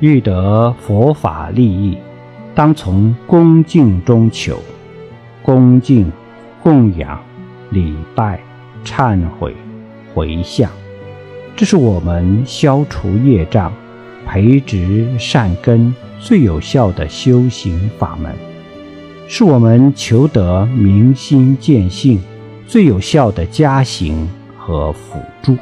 欲得佛法利益，当从恭敬中求，恭敬、供养、礼拜、忏悔、回向，这是我们消除业障培植善根最有效的修行法门，是我们求得明心见性最有效的加行和辅助。